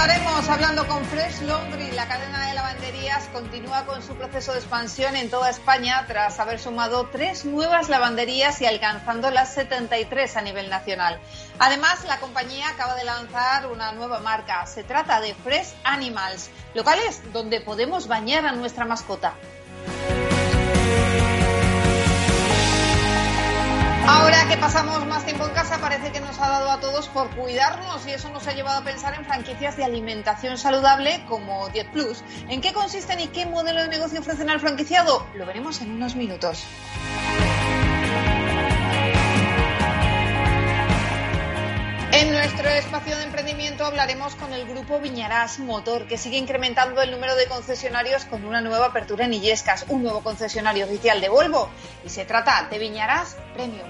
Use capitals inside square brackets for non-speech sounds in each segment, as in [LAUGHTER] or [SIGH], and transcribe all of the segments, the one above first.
Empezaremos hablando con Fresh Laundry. La cadena de lavanderías continúa con su proceso de expansión en toda España tras haber sumado tres nuevas lavanderías y alcanzando las 73 a nivel nacional. Además, la compañía acaba de lanzar una nueva marca. Se trata de Fresh Animals, locales donde podemos bañar a nuestra mascota. Ahora que pasamos más tiempo en casa, parece que nos ha dado a todos por cuidarnos y eso nos ha llevado a pensar en franquicias de alimentación saludable como Diet Plus. ¿En qué consisten y qué modelo de negocio ofrecen al franquiciado? Lo veremos en unos minutos. En nuestro espacio de emprendimiento hablaremos con el grupo Viñarás Motor, que sigue incrementando el número de concesionarios con una nueva apertura en Illescas, un nuevo concesionario oficial de Volvo. Y se trata de Viñarás Premium.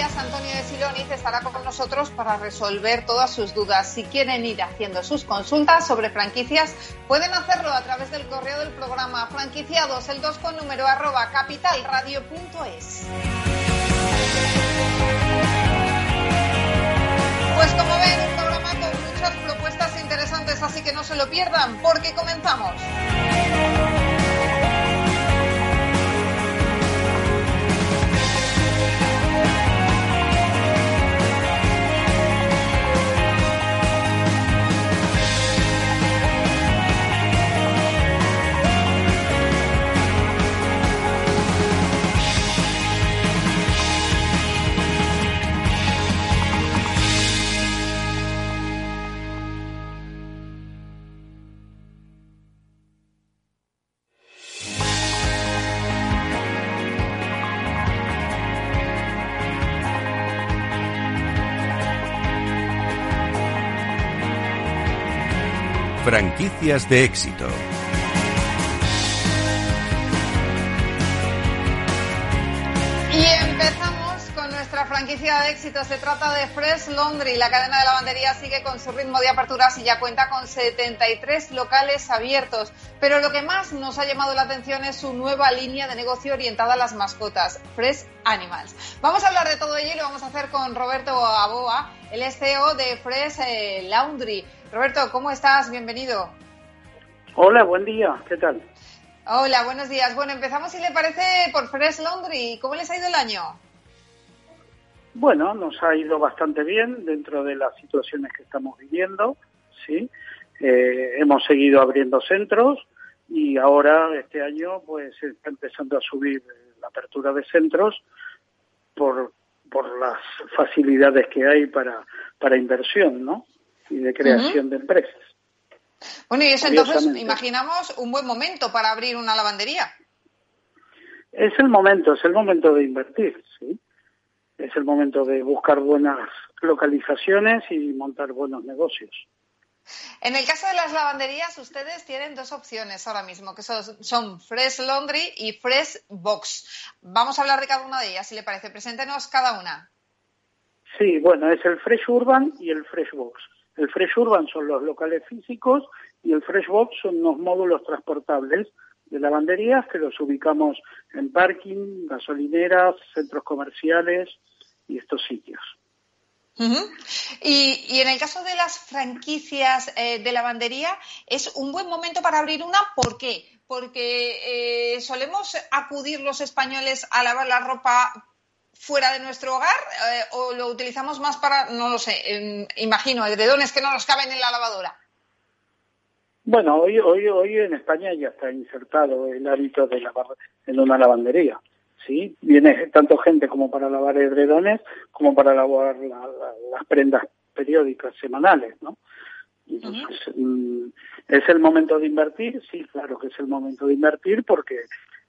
Antonio de Siloniz, estará con nosotros para resolver todas sus dudas. Si quieren ir haciendo sus consultas sobre franquicias, pueden hacerlo a través del correo del programa franquiciados, el 2 con número arroba capitalradio.es. Pues como ven, un programa con muchas propuestas interesantes, así que no se lo pierdan, porque comenzamos. Franquicias de éxito. Y empezamos con nuestra franquicia de éxito. Se trata de Fresh Laundry. La cadena de lavandería sigue con su ritmo de aperturas y ya cuenta con 73 locales abiertos. Pero lo que más nos ha llamado la atención es su nueva línea de negocio orientada a las mascotas, Fresh Animals. Vamos a hablar de todo ello y lo vamos a hacer con Roberto Aboa, el CEO de Fresh eh, Laundry. Roberto, ¿cómo estás? Bienvenido. Hola, buen día. ¿Qué tal? Hola, buenos días. Bueno, empezamos, si le parece, por Fresh Laundry. ¿Cómo les ha ido el año? Bueno, nos ha ido bastante bien dentro de las situaciones que estamos viviendo, ¿sí? Eh, hemos seguido abriendo centros y ahora este año pues está empezando a subir la apertura de centros por, por las facilidades que hay para, para inversión, ¿no? Y de creación de empresas. Bueno, y eso entonces imaginamos un buen momento para abrir una lavandería. Es el momento, es el momento de invertir, ¿sí? Es el momento de buscar buenas localizaciones y montar buenos negocios. En el caso de las lavanderías, ustedes tienen dos opciones ahora mismo, que son, son, Fresh Laundry y Fresh Box. Vamos a hablar de cada una de ellas, si le parece. Preséntenos cada una. Sí, bueno, es el Fresh Urban y el Fresh Box. El Fresh Urban son los locales físicos y el Fresh Box son los módulos transportables de lavanderías que los ubicamos en parking, gasolineras, centros comerciales y estos sitios. Y, en el caso de las franquicias eh, de lavandería, ¿es un buen momento para abrir una? ¿Por qué? Porque eh, solemos acudir los españoles a lavar la ropa fuera de nuestro hogar eh, o lo utilizamos más para, no lo sé, eh, imagino, edredones que no nos caben en la lavadora. Bueno, hoy, hoy, hoy en España ya está insertado el hábito de lavar en una lavandería. ¿sí? Viene tanto gente como para lavar edredones como para lavar la, la, las prendas periódicas semanales, ¿no? Entonces, uh -huh. ¿es el momento de invertir? Sí, claro que es el momento de invertir porque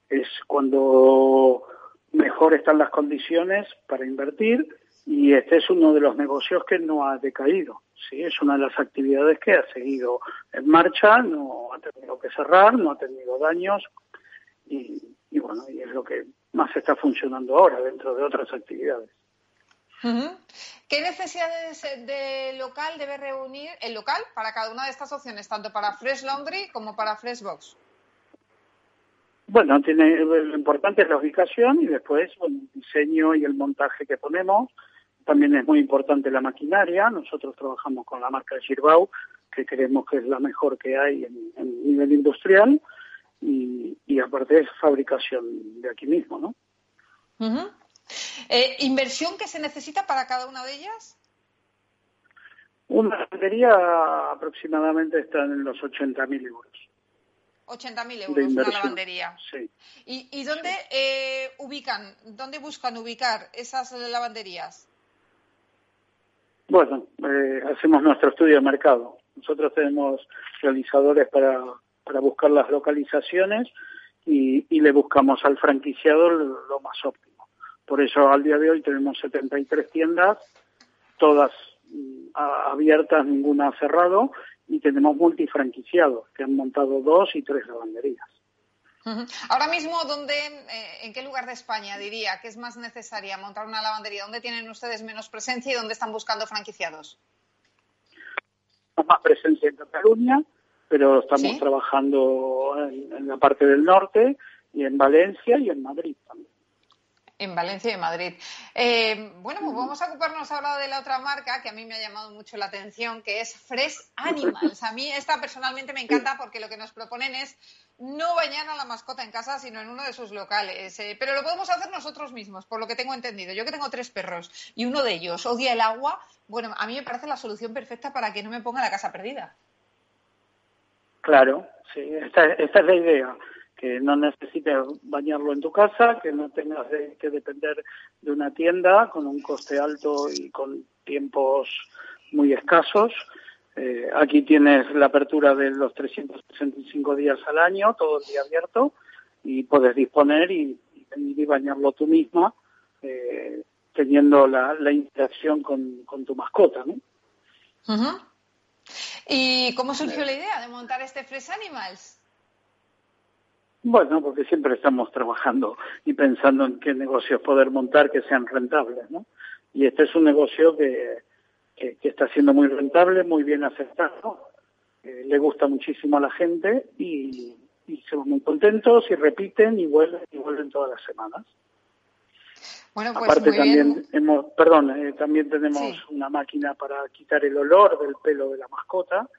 es cuando mejor están las condiciones para invertir y este es uno de los negocios que no ha decaído. Sí, es una de las actividades que ha seguido en marcha, no ha tenido que cerrar, no ha tenido daños y, bueno, y es lo que más está funcionando ahora dentro de otras actividades. ¿Qué necesidades de local debe reunir el local para cada una de estas opciones, tanto para Fresh Laundry como para Fresh Box? Bueno, tiene, lo importante es la ubicación y después el diseño y el montaje que ponemos. También es muy importante la maquinaria. Nosotros trabajamos con la marca Girbau, que creemos que es la mejor que hay en, nivel industrial. Y, aparte es fabricación de aquí mismo, ¿no? Eh, ¿Inversión que se necesita para cada una de ellas? Una lavandería aproximadamente está en los 80.000 euros. 80.000 euros una lavandería. Sí. ¿Y, dónde eh, ubican, dónde buscan ubicar esas lavanderías? Bueno, eh, hacemos nuestro estudio de mercado. Nosotros tenemos realizadores para, para buscar las localizaciones y, y le buscamos al franquiciado lo más óptimo. Por eso al día de hoy tenemos 73 tiendas, todas mm, abiertas, ninguna cerrado, y tenemos multifranquiciados que han montado dos y tres lavanderías. Ahora mismo, ¿dónde, eh, ¿en qué lugar de España diría que es más necesaria montar una lavandería? ¿Dónde tienen ustedes menos presencia y dónde están buscando franquiciados? Más presencia en Cataluña, pero estamos trabajando en, la parte del norte y en Valencia y en Madrid también. En Valencia y Madrid. Eh, bueno, pues vamos a ocuparnos ahora de la otra marca que a mí me ha llamado mucho la atención, que es Fresh Animals. A mí esta personalmente me encanta porque lo que nos proponen es no bañar a la mascota en casa, sino en uno de sus locales. Eh, pero lo podemos hacer nosotros mismos, por lo que tengo entendido. Yo que tengo tres perros y uno de ellos odia el agua, bueno, a mí me parece la solución perfecta para que no me ponga la casa perdida. Claro, sí, esta es la idea que no necesites bañarlo en tu casa, que no tengas que depender de una tienda con un coste alto y con tiempos muy escasos. Eh, aquí tienes la apertura de los 365 días al año, todo el día abierto, y puedes disponer y, venir y bañarlo tú misma, eh, teniendo la, interacción con, tu mascota. ¿no? ¿Y cómo surgió la idea de montar este Fresh Animals? Bueno, porque siempre estamos trabajando y pensando en qué negocios poder montar que sean rentables, ¿no? Y este es un negocio que, que, está siendo muy rentable, muy bien aceptado, le gusta muchísimo a la gente y, y somos muy contentos y repiten y vuelven y vuelven todas las semanas. Bueno, pues Aparte también hemos, perdón, eh, también tenemos una máquina para quitar el olor del pelo de la mascota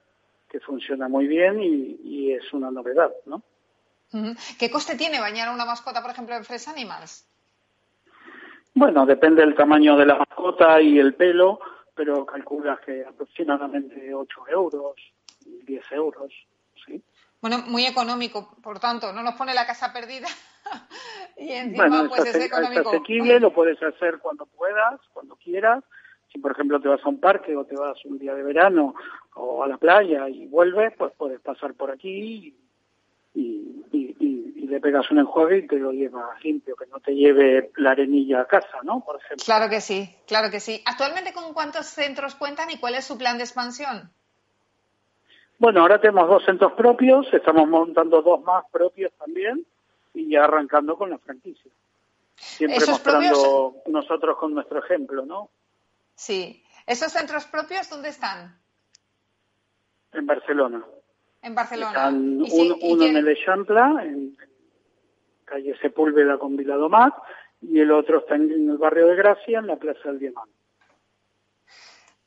que funciona muy bien y, y es una novedad, ¿no? ¿Qué coste tiene bañar a una mascota, por ejemplo, en Fresh Animals? Bueno, depende del tamaño de la mascota y el pelo, pero calculas que aproximadamente 8 euros, 10 euros, ¿sí? Bueno, muy económico, por tanto, no nos pone la casa perdida [LAUGHS] y encima pues es, económico. Es asequible, lo puedes hacer cuando puedas, cuando quieras. Si, por ejemplo, te vas a un parque o te vas un día de verano o a la playa y vuelves, pues puedes pasar por aquí y, y, le pegas un enjuague y te lo llevas limpio, que no te lleve la arenilla a casa, ¿no? Por ejemplo. Claro que sí, claro que sí. ¿Actualmente con cuántos centros cuentan y cuál es su plan de expansión? Bueno, ahora tenemos dos centros propios, estamos montando dos más propios también y ya arrancando con la franquicia. Siempre mostrando nosotros con nuestro ejemplo, ¿no? Sí. ¿Esos centros propios dónde están? En Barcelona. En Barcelona. uno en el Eixample, en, calle Sepúlveda con Viladomat, y el otro está en, el barrio de Gracia, en la Plaza del Diamante.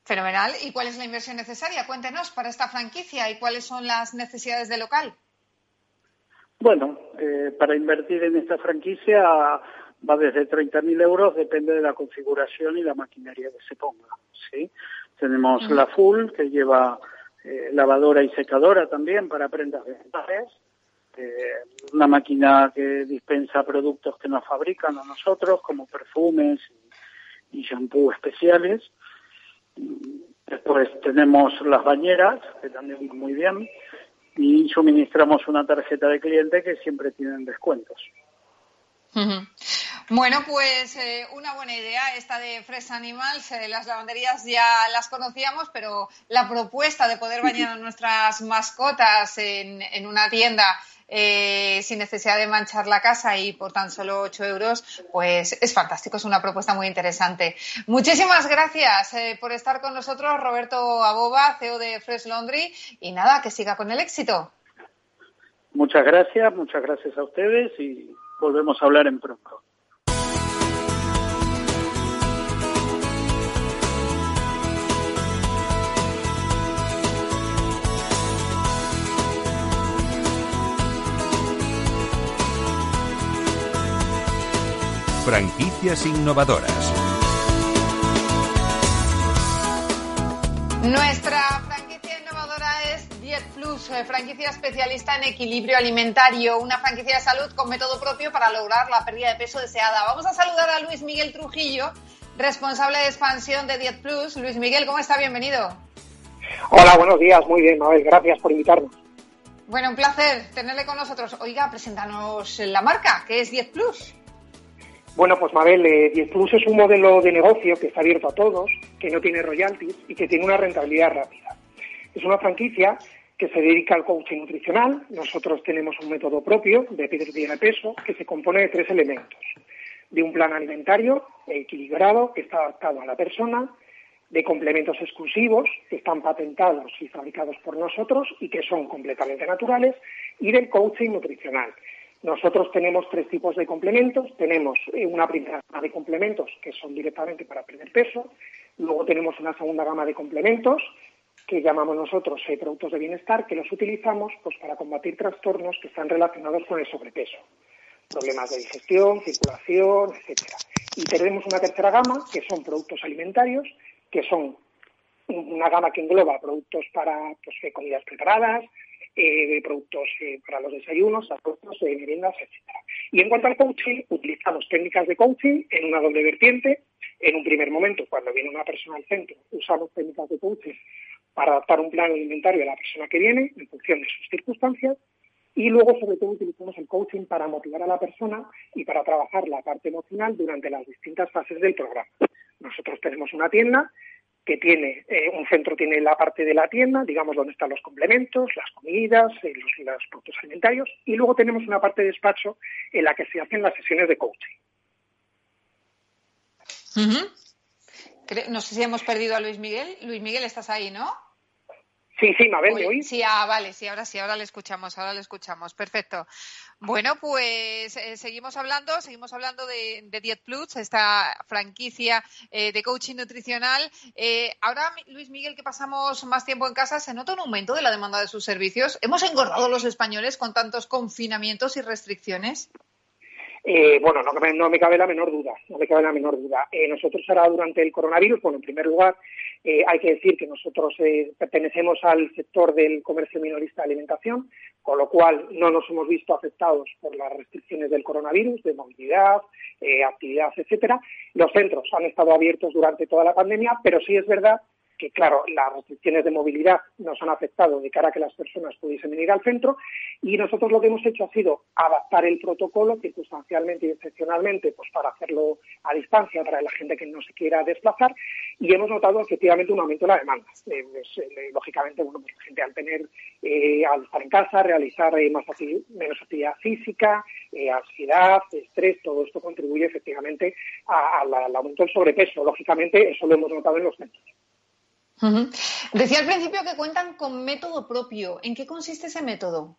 Fenomenal. ¿Y cuál es la inversión necesaria? Cuéntenos para esta franquicia y cuáles son las necesidades del local. Bueno, eh, para invertir en esta franquicia va desde 30.000 euros, depende de la configuración y la maquinaria que se ponga. ¿sí? Tenemos la full, que lleva eh, lavadora y secadora también para prendas dentales, eh, una máquina que dispensa productos que nos fabrican a nosotros, como perfumes y, shampoo especiales. Después tenemos las bañeras, que también muy bien, y suministramos una tarjeta de cliente que siempre tienen descuentos. Bueno, pues eh, una buena idea esta de Fresh Animals. Eh, las lavanderías ya las conocíamos, pero la propuesta de poder bañar a [LAUGHS] nuestras mascotas en, en una tienda eh, sin necesidad de manchar la casa y por tan solo 8 euros, pues es fantástico, es una propuesta muy interesante. Muchísimas gracias eh, por estar con nosotros, Roberto Aboba, CEO de Fresh Laundry, y nada, que siga con el éxito. Muchas gracias, muchas gracias a ustedes y volvemos a hablar en pronto. Franquicias innovadoras. Nuestra franquicia innovadora es Diet Plus, eh, franquicia especialista en equilibrio alimentario, una franquicia de salud con método propio para lograr la pérdida de peso deseada. Vamos a saludar a Luis Miguel Trujillo, responsable de expansión de Diet Plus. Luis Miguel, ¿cómo está? Bienvenido. Hola, buenos días, muy bien, Mabel, gracias por invitarnos. Bueno, un placer tenerle con nosotros. Oiga, preséntanos la marca, que es Diet Plus. Bueno, pues Mabel, eh, Plus es un modelo de negocio que está abierto a todos, que no tiene royalties y que tiene una rentabilidad rápida. Es una franquicia que se dedica al coaching nutricional. Nosotros tenemos un método propio de pérdida de peso que se compone de tres elementos. De un plan alimentario equilibrado que está adaptado a la persona, de complementos exclusivos que están patentados y fabricados por nosotros y que son completamente naturales, y del coaching nutricional nosotros tenemos tres tipos de complementos. Tenemos eh, una primera gama de complementos que son directamente para perder peso. Luego tenemos una segunda gama de complementos que llamamos nosotros eh, productos de bienestar, que los utilizamos pues, para combatir trastornos que están relacionados con el sobrepeso. Problemas de digestión, circulación, etcétera. Y tenemos una tercera gama, que son productos alimentarios, que son una gama que engloba productos para pues, comidas preparadas, eh, productos eh, para los desayunos, productos de meriendas, etcétera. Y en cuanto al coaching, utilizamos técnicas de coaching en una doble vertiente. En un primer momento, cuando viene una persona al centro, usamos técnicas de coaching para adaptar un plan alimentario a la persona que viene en función de sus circunstancias. Y luego, sobre todo, utilizamos el coaching para motivar a la persona y para trabajar la parte emocional durante las distintas fases del programa. Nosotros tenemos una tienda que tiene, eh, un centro tiene la parte de la tienda, digamos, donde están los complementos, las comidas, eh, los, productos alimentarios, y luego tenemos una parte de despacho en la que se hacen las sesiones de coaching. No sé si hemos perdido a Luis Miguel. Luis Miguel, estás ahí, ¿no? Sí, sí, Mabel, ¿me oís? Sí, ah, vale, sí, ahora sí, ahora le escuchamos, ahora le escuchamos. Perfecto. Bueno, pues eh, seguimos hablando, seguimos hablando de, Diet Plus, esta franquicia eh, de coaching nutricional. Eh, ahora, Luis Miguel, que pasamos más tiempo en casa, ¿se nota un aumento de la demanda de sus servicios? ¿Hemos engordado los españoles con tantos confinamientos y restricciones? bueno, no, no, me cabe la menor duda, no me cabe la menor duda. nosotros ahora durante el coronavirus, bueno, en primer lugar, eh, hay que decir que nosotros eh, pertenecemos al sector del comercio minorista de alimentación, con lo cual no nos hemos visto afectados por las restricciones del coronavirus, de movilidad, eh, actividad, etcétera. Los centros han estado abiertos durante toda la pandemia, pero sí es verdad que, claro, las restricciones de movilidad nos han afectado de cara a que las personas pudiesen venir al centro y nosotros lo que hemos hecho ha sido adaptar el protocolo circunstancialmente y excepcionalmente pues para hacerlo a distancia para la gente que no se quiera desplazar y hemos notado efectivamente un aumento de la demanda. Eh, pues, eh, lógicamente, bueno, pues la gente al tener, eh, al estar en casa, realizar más menos actividad física, ansiedad, estrés, todo esto contribuye efectivamente al aumento del sobrepeso. Lógicamente, eso lo hemos notado en los centros. Decía al principio que cuentan con método propio. ¿En qué consiste ese método?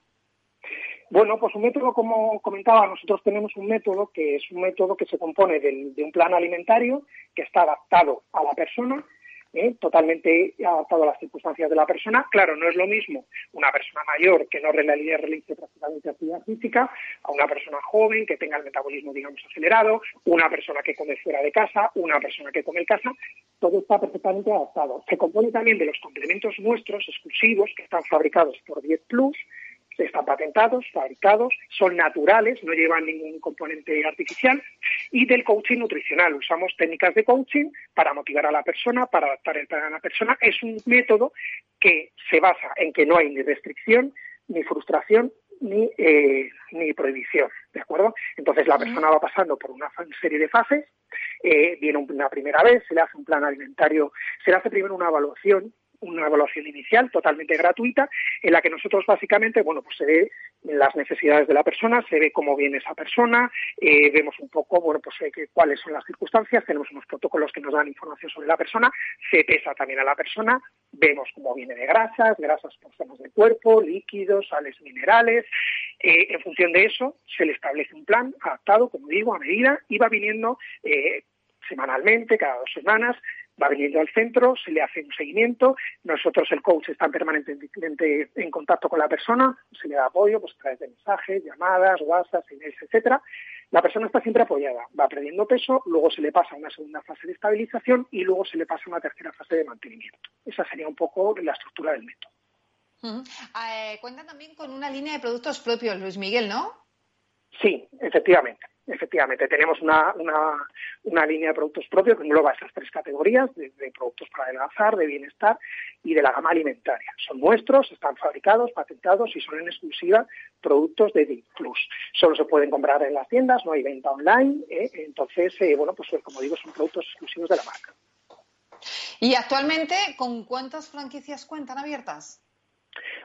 Bueno, pues un método, como comentaba, nosotros tenemos un método que es un método que se compone de, de un plan alimentario que está adaptado a la persona ¿eh? totalmente adaptado a las circunstancias de la persona. Claro, no es lo mismo una persona mayor que no realice prácticamente actividad física a una persona joven que tenga el metabolismo, digamos, acelerado, una persona que come fuera de casa, una persona que come en casa. Todo está perfectamente adaptado. Se compone también de los complementos nuestros exclusivos que están fabricados por 10 Plus, están patentados, fabricados, son naturales, no llevan ningún componente artificial, y del coaching nutricional. Usamos técnicas de coaching para motivar a la persona, para adaptar el plan a la persona. Es un método que se basa en que no hay ni restricción, ni frustración, ni, eh, ni prohibición, ¿de acuerdo? Entonces la persona va pasando por una serie de fases, eh, viene una primera vez, se le hace un plan alimentario, se le hace primero una evaluación una evaluación inicial totalmente gratuita en la que nosotros básicamente, bueno, pues se ve las necesidades de la persona, se ve cómo viene esa persona, eh, vemos un poco, bueno, pues eh, cuáles son las circunstancias, tenemos unos protocolos que nos dan información sobre la persona, se pesa también a la persona, vemos cómo viene de grasas, grasas por zonas del cuerpo, líquidos, sales minerales, eh, en función de eso se le establece un plan adaptado, como digo, a medida y va viniendo semanalmente, cada dos semanas, va viniendo al centro, se le hace un seguimiento, nosotros el coach está permanentemente en contacto con la persona, se le da apoyo pues, a través de mensajes, llamadas, WhatsApp, emails, etcétera. La persona está siempre apoyada, va perdiendo peso, luego se le pasa a una segunda fase de estabilización y luego se le pasa a una tercera fase de mantenimiento. Esa sería un poco la estructura del método. Eh, cuenta también con una línea de productos propios, Luis Miguel, ¿no? Sí, efectivamente. Efectivamente, tenemos una, una, línea de productos propios que engloba esas tres categorías de, productos para adelgazar, de bienestar y de la gama alimentaria. Son nuestros, están fabricados, patentados y son en exclusiva productos de DIP Plus. Solo se pueden comprar en las tiendas, no hay venta online, ¿eh? entonces, eh, bueno, pues como digo, son productos exclusivos de la marca. ¿Y actualmente con cuántas franquicias cuentan abiertas?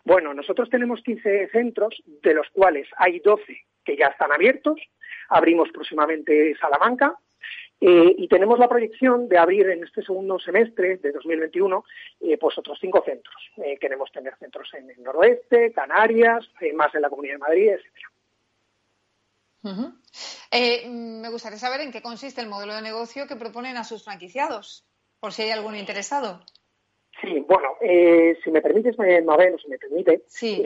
Bueno, nosotros tenemos 15 centros, de los cuales hay 12 que ya están abiertos abrimos próximamente Salamanca. Eh, y tenemos la proyección de abrir en este segundo semestre de 2021 eh, pues otros cinco centros. Eh, queremos tener centros en el noroeste, Canarias, más en la Comunidad de Madrid, etcétera. me gustaría saber en qué consiste el modelo de negocio que proponen a sus franquiciados, por si hay algún interesado. Sí, bueno, si me permites, Mabel, o si me permite, sí.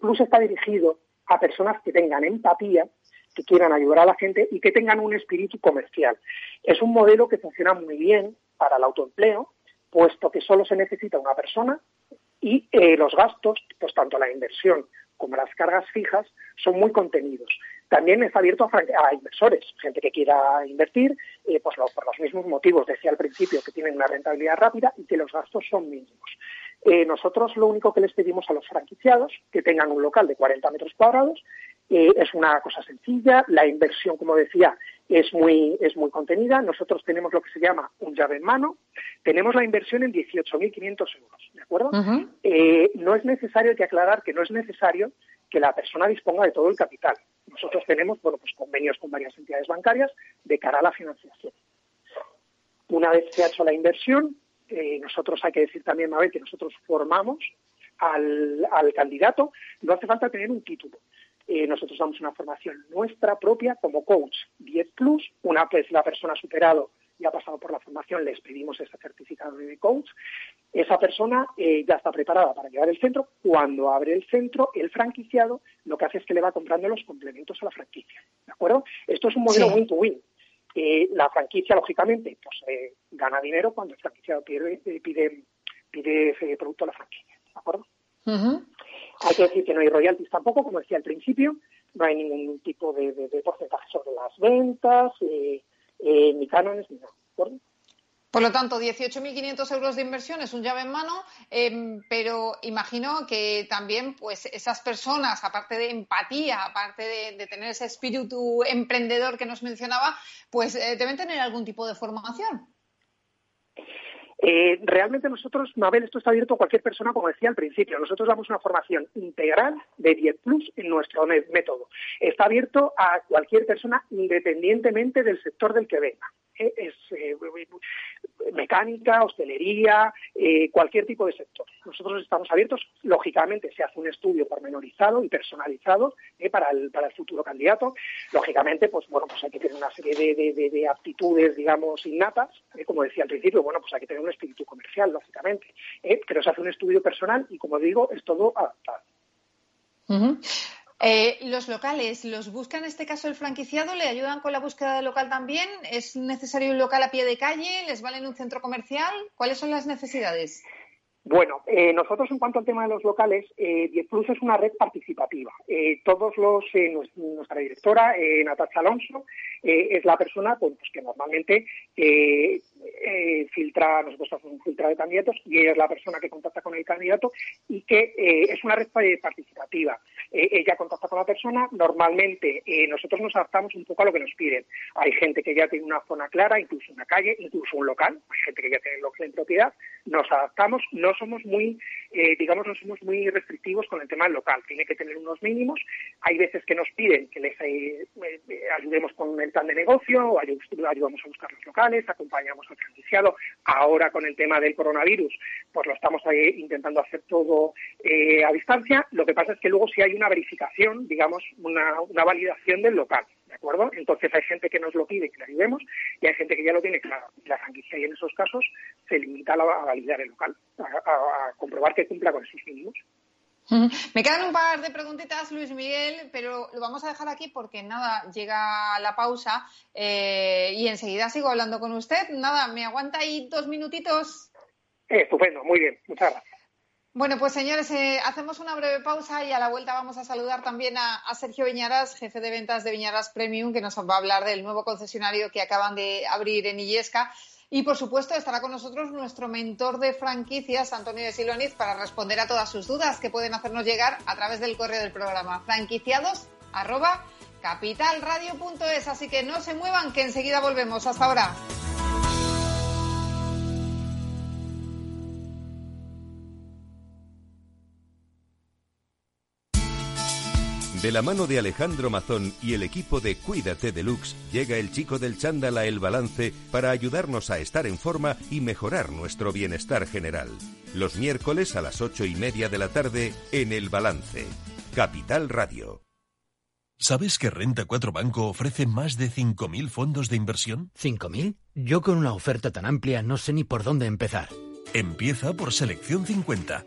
Plus está dirigido a personas que tengan empatía que quieran ayudar a la gente y que tengan un espíritu comercial. Es un modelo que funciona muy bien para el autoempleo, puesto que solo se necesita una persona y eh, los gastos, pues tanto la inversión como las cargas fijas, son muy contenidos. También está abierto a, inversores, gente que quiera invertir, eh, pues por los mismos motivos, decía al principio, que tienen una rentabilidad rápida y que los gastos son mínimos. Eh, nosotros lo único que les pedimos a los franquiciados, que tengan un local de 40 metros cuadrados, eh, es una cosa sencilla, la inversión, como decía, es muy, es muy contenida. Nosotros tenemos lo que se llama un llave en mano, tenemos la inversión en 18.500 euros, ¿de acuerdo? Eh, no es necesario, hay que aclarar que no es necesario que la persona disponga de todo el capital. Nosotros tenemos, bueno, pues convenios con varias entidades bancarias de cara a la financiación. Una vez se ha hecho la inversión, eh, nosotros hay que decir también, Mabel, que nosotros formamos al, candidato, no hace falta tener un título. Eh, nosotros damos una formación nuestra propia como coach 10 plus. Una vez la persona ha superado y ha pasado por la formación, les pedimos ese certificado de coach. Esa persona eh, ya está preparada para llevar el centro. Cuando abre el centro, el franquiciado lo que hace es que le va comprando los complementos a la franquicia. ¿De acuerdo? Esto es un modelo win-to-win la franquicia, lógicamente, pues eh, gana dinero cuando el franquiciado pide, eh, pide, pide ese producto a la franquicia. ¿De acuerdo? Hay que decir que no hay royalties tampoco, como decía al principio, no hay ningún tipo de, porcentaje sobre las ventas, eh, ni cánones, ni nada. ¿De? Por lo tanto, 18.500 euros de inversión es un llave en mano, em, pero imagino que también pues esas personas, aparte de empatía, aparte de, tener ese espíritu emprendedor que nos mencionaba, pues eh, deben tener algún tipo de formación. Eh, realmente nosotros, Mabel, esto está abierto a cualquier persona, como decía al principio. Nosotros damos una formación integral de 10 Plus en nuestro método. Está abierto a cualquier persona independientemente del sector del que venga. Eh, es eh, mecánica, hostelería, eh, cualquier tipo de sector. Nosotros estamos abiertos, lógicamente se hace un estudio pormenorizado y personalizado para, el, para el futuro candidato. Lógicamente, pues bueno, pues hay que tener una serie de, aptitudes, digamos, innatas, como decía al principio, bueno, pues hay que tener un espíritu comercial, lógicamente, pero se hace un estudio personal y, como digo, es todo adaptado. Eh, los locales, ¿los busca en este caso el franquiciado? ¿Le ayudan con la búsqueda del local también? ¿Es necesario un local a pie de calle? ¿Les vale en un centro comercial? ¿Cuáles son las necesidades? Bueno, eh, nosotros en cuanto al tema de los locales, eh, Plus es una red participativa. Eh, todos los, eh, nuestra directora, Natacha Alonso, es la persona pues, que normalmente filtra, nosotros hacemos un filtro de candidatos y ella es la persona que contacta con el candidato y que es una red participativa. eh, ella contacta con la persona, normalmente eh, nosotros nos adaptamos un poco a lo que nos piden. Hay gente que ya tiene una zona clara, incluso una calle, incluso un local, hay gente que ya tiene local en propiedad, nos adaptamos, no somos muy, eh, digamos, no somos muy restrictivos con el tema del local, tiene que tener unos mínimos, hay veces que nos piden que les ayudemos con el plan de negocio, ayudamos a buscar los locales, acompañamos franquiciado, ahora con el tema del coronavirus, pues lo estamos ahí intentando hacer todo a distancia, lo que pasa es que luego si hay una verificación, digamos, una, validación del local. ¿De acuerdo? Entonces hay gente que nos lo pide que le ayudemos y hay gente que ya lo tiene claro. La franquicia y en esos casos se limita a, validar el local, a, comprobar que cumpla con esos mínimos. [LAUGHS] Me quedan un par de preguntitas, Luis Miguel, pero lo vamos a dejar aquí porque nada, llega la pausa eh, y enseguida sigo hablando con usted. Nada, ¿me aguanta ahí dos minutitos? Eh, estupendo, muy bien, muchas gracias. Bueno, pues señores, eh, hacemos una breve pausa y a la vuelta vamos a saludar también a, Sergio Viñaras, jefe de ventas de Viñaras Premium, que nos va a hablar del nuevo concesionario que acaban de abrir en Illesca. Y por supuesto estará con nosotros nuestro mentor de franquicias, Antonio de Siloniz, para responder a todas sus dudas que pueden hacernos llegar a través del correo del programa franquiciados capitalradio.es. Así que no se muevan, que enseguida volvemos. Hasta ahora. De la mano de Alejandro Mazón y el equipo de Cuídate Deluxe, llega el chico del chándal a El Balance para ayudarnos a estar en forma y mejorar nuestro bienestar general. Los miércoles a las ocho y media de la tarde en El Balance. Capital Radio. ¿Sabes que Renta 4 Banco ofrece más de 5.000 fondos de inversión? ¿5.000? Yo con una oferta tan amplia no sé ni por dónde empezar. Empieza por Selección 50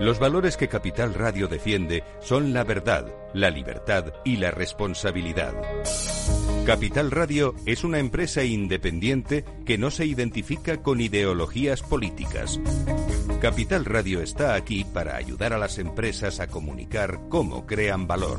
Los valores que Capital Radio defiende son la verdad, la libertad y la responsabilidad. Capital Radio es una empresa independiente que no se identifica con ideologías políticas. Capital Radio está aquí para ayudar a las empresas a comunicar cómo crean valor.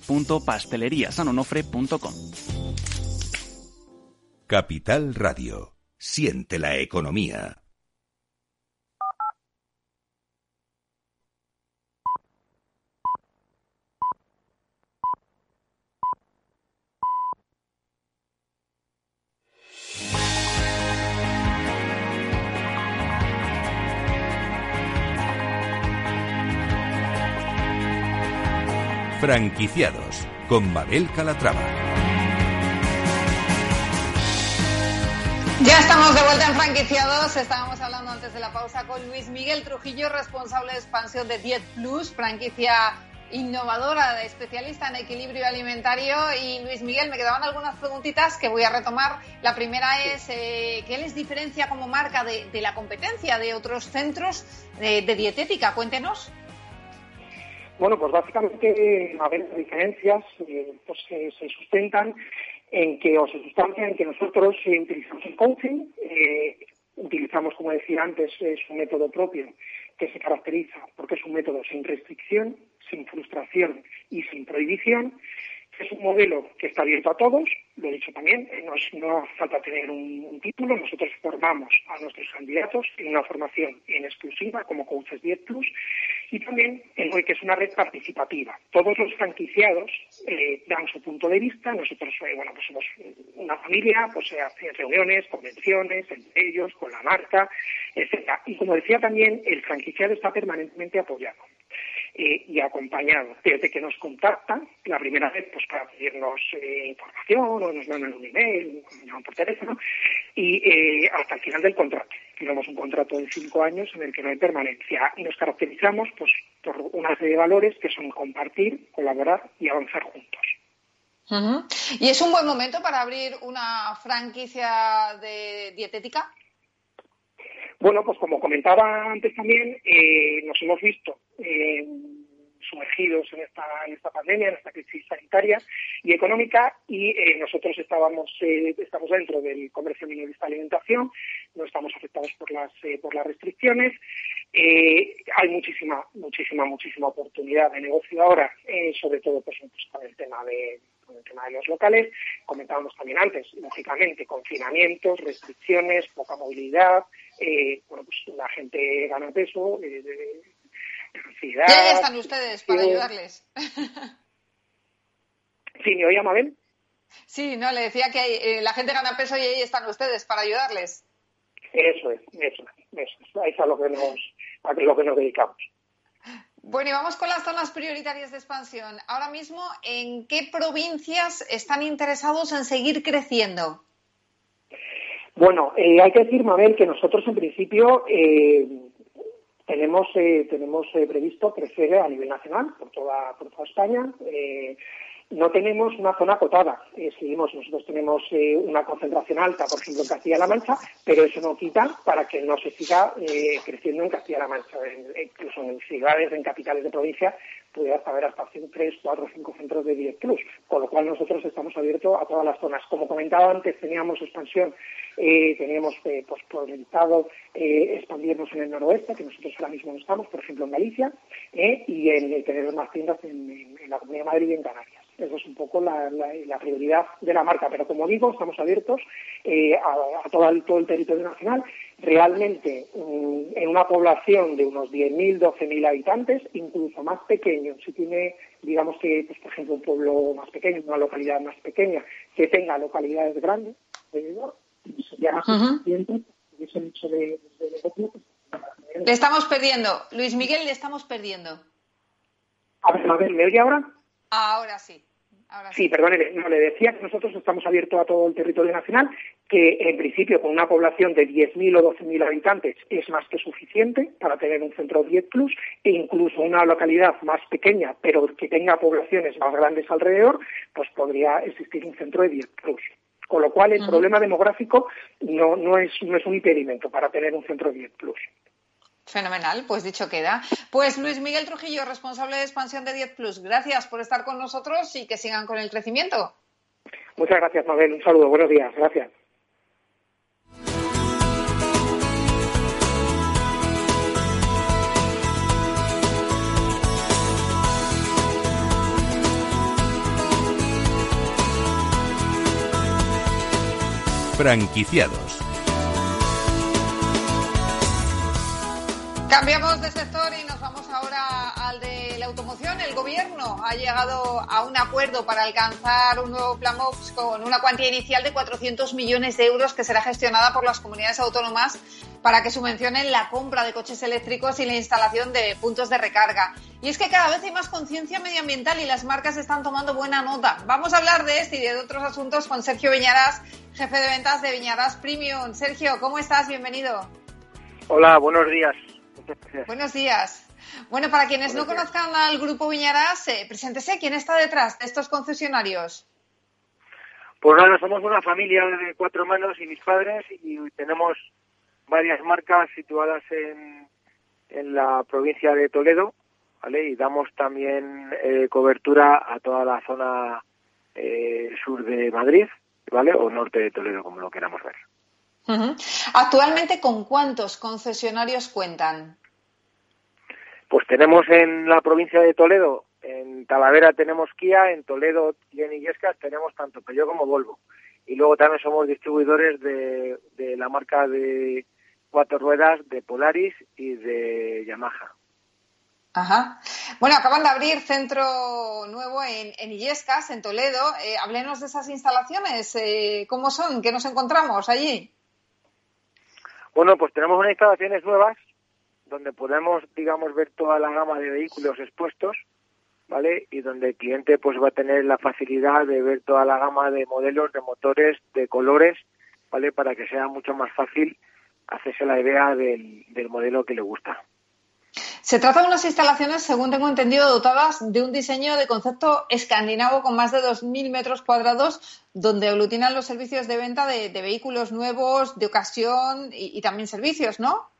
www.pasteleriasanonofre.com. Capital Radio. Siente la economía. Franquiciados con Mabel Calatrava. Ya estamos de vuelta en franquiciados. Estábamos hablando antes de la pausa con Luis Miguel Trujillo, responsable de expansión de Diet Plus, franquicia innovadora, especialista en equilibrio alimentario. Y Luis Miguel, me quedaban algunas preguntitas que voy a retomar. La primera es, eh, ¿qué les diferencia como marca de, la competencia de otros centros de, dietética? Cuéntenos. Bueno, pues básicamente, a ver, las diferencias eh, pues, se sustentan en que, o se sustancian en que nosotros eh, utilizamos el coaching, utilizamos, como decía antes, es un método propio que se caracteriza porque es un método sin restricción, sin frustración y sin prohibición. Es un modelo que está abierto a todos, lo he dicho también, eh, no, no hace falta tener un, título, nosotros formamos a nuestros candidatos en una formación en exclusiva como Coaches 10 Plus y también hoy que es una red participativa. Todos los franquiciados eh, dan su punto de vista, nosotros eh, bueno, pues somos una familia, pues se hacen reuniones, convenciones entre ellos, con la marca, etcétera. Y como decía también, el franquiciado está permanentemente apoyado. Eh, y acompañado desde que nos contactan, la primera vez pues para pedirnos eh, información o nos mandan un email, nos por teléfono, y eh, hasta el final del contrato. Tenemos un contrato de cinco años en el que no hay permanencia y nos caracterizamos pues por una serie de valores que son compartir, colaborar y avanzar juntos. ¿Y es un buen momento para abrir una franquicia de dietética? Bueno, pues como comentaba antes también, eh, nos hemos visto eh, sumergidos en esta, pandemia, en esta crisis sanitaria y económica, y eh, nosotros estábamos, estamos dentro del comercio minorista de alimentación, no estamos afectados por las, por las restricciones. hay muchísima, muchísima, muchísima oportunidad de negocio ahora, sobre todo pues, pues, con el tema de con el tema de los locales. Comentábamos también antes, lógicamente, confinamientos, restricciones, poca movilidad, eh, bueno, pues la gente gana peso, eh, de, ansiedad. Ya están ustedes para ayudarles. [LAUGHS] Sí, ¿me oía Mabel? Sí, no, le decía que eh, la gente gana peso y ahí están ustedes para ayudarles. Eso es, eso es, eso es a lo que nos, a lo que nos dedicamos. Bueno, y vamos con las zonas prioritarias de expansión. Ahora mismo, ¿en qué provincias están interesados en seguir creciendo? Bueno, eh, hay que decir, Mabel, que nosotros en principio eh, tenemos, eh, tenemos previsto crecer a nivel nacional por toda, por toda España. no tenemos una zona acotada. seguimos, nosotros tenemos una concentración alta, por ejemplo, en Castilla-La Mancha, pero eso no quita para que no se siga creciendo en Castilla-La Mancha. incluso en ciudades, en capitales de provincia, pudiera haber hasta 3, 4, 5 centros de 10 plus, con lo cual nosotros estamos abiertos a todas las zonas. Como comentaba antes, teníamos expansión eh, teníamos eh, pues, proyectado eh, expandirnos en el noroeste, que nosotros ahora mismo no estamos, por ejemplo en Galicia, eh, y en, tener más tiendas en, la Comunidad de Madrid y en Canarias. Esa es un poco la, prioridad de la marca, pero como digo, estamos abiertos a, todo, el, todo el territorio nacional. Realmente, mm, en una población de unos 10.000, 12.000 habitantes, incluso más pequeño, si tiene digamos que, pues, por ejemplo, un pueblo más pequeño, una localidad más pequeña, que tenga localidades grandes le estamos perdiendo. Luis Miguel, le estamos perdiendo. A ver, a ver, ¿me oye ahora? Ahora sí. sí, perdón, no, le decía que nosotros estamos abiertos a todo el territorio nacional, que en principio con una población de 10.000 o 12.000 habitantes es más que suficiente para tener un centro 10 plus e incluso una localidad más pequeña, pero que tenga poblaciones más grandes alrededor, pues podría existir un centro de 10 plus. Con lo cual, el problema demográfico no, no, es, no es un impedimento para tener un centro 10 Plus. Fenomenal, pues dicho queda. Pues Luis Miguel Trujillo, responsable de expansión de 10 Plus, gracias por estar con nosotros y que sigan con el crecimiento. Muchas gracias, Mabel. Un saludo. Buenos días. Gracias. Franquiciados. Cambiamos de sector y nos vamos ahora al del automóvil automoción, el gobierno ha llegado a un acuerdo para alcanzar un nuevo plan MOX con una cuantía inicial de 400 millones de euros que será gestionada por las comunidades autónomas para que subvencionen la compra de coches eléctricos y la instalación de puntos de recarga. Y es que cada vez hay más conciencia medioambiental y las marcas están tomando buena nota. Vamos a hablar de este y de otros asuntos con Sergio Viñaras, jefe de ventas de Viñaras Premium. Sergio, ¿cómo estás? Bienvenido. Hola, buenos días. Buenos días. Bueno, para quienes no conozcan al Grupo Viñaras, eh, preséntese, ¿quién está detrás de estos concesionarios? Pues nada, somos una familia de cuatro hermanos y mis padres y tenemos varias marcas situadas en, en la provincia de Toledo, ¿vale? Y damos también eh, cobertura a toda la zona eh, sur de Madrid, ¿vale? O norte de Toledo, como lo queramos ver. Actualmente, ¿con cuántos concesionarios cuentan? Pues tenemos en la provincia de Toledo, en Talavera tenemos Kia, en Toledo y en Illescas tenemos tanto Peugeot como Volvo. Y luego también somos distribuidores de, de la marca de cuatro ruedas de Polaris y de Yamaha. Ajá. Bueno, acaban de abrir centro nuevo en, en Illescas, en Toledo. Eh, háblenos de esas instalaciones. Eh, ¿Cómo son? ¿Qué nos encontramos allí? Bueno, pues tenemos unas instalaciones nuevas donde podemos, digamos, ver toda la gama de vehículos expuestos, ¿vale? Y donde el cliente pues va a tener la facilidad de ver toda la gama de modelos, de motores, de colores, ¿vale? Para que sea mucho más fácil hacerse la idea del, del modelo que le gusta. Se trata de unas instalaciones, según tengo entendido, dotadas de un diseño de concepto escandinavo con más de 2.000 metros cuadrados, donde aglutinan los servicios de venta de, de vehículos nuevos, de ocasión y, también servicios, ¿no?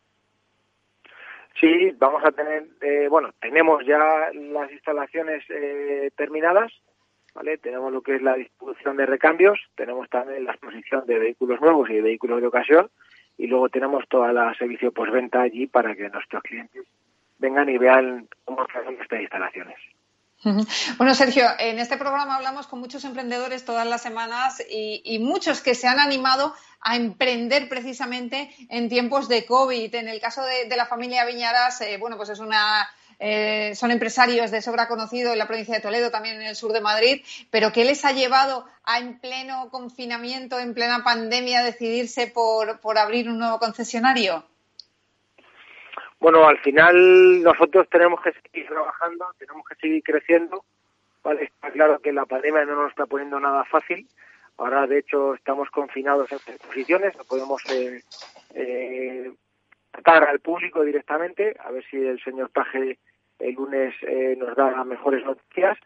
Sí, vamos a tener, eh, bueno, tenemos ya las instalaciones eh, terminadas, ¿vale? Tenemos lo que es la distribución de recambios, tenemos también la exposición de vehículos nuevos y de vehículos de ocasión, y luego tenemos toda la servicio postventa allí para que nuestros clientes vengan y vean cómo hacen estas instalaciones. [LAUGHS] Bueno, Sergio, en este programa hablamos con muchos emprendedores todas las semanas y, muchos que se han animado a emprender precisamente en tiempos de COVID. En el caso de, la familia Viñaras, eh, bueno, pues es una eh, son empresarios de sobra conocido en la provincia de Toledo, también en el sur de Madrid, pero ¿qué les ha llevado a en pleno confinamiento, en plena pandemia, decidirse por, por abrir un nuevo concesionario? Bueno, al final nosotros tenemos que seguir trabajando, tenemos que seguir creciendo. Está claro que la pandemia no nos está poniendo nada fácil. Ahora, de hecho, estamos confinados en exposiciones, no podemos eh, eh, tratar al público directamente, a ver si el señor Paje el lunes eh, nos da mejores noticias,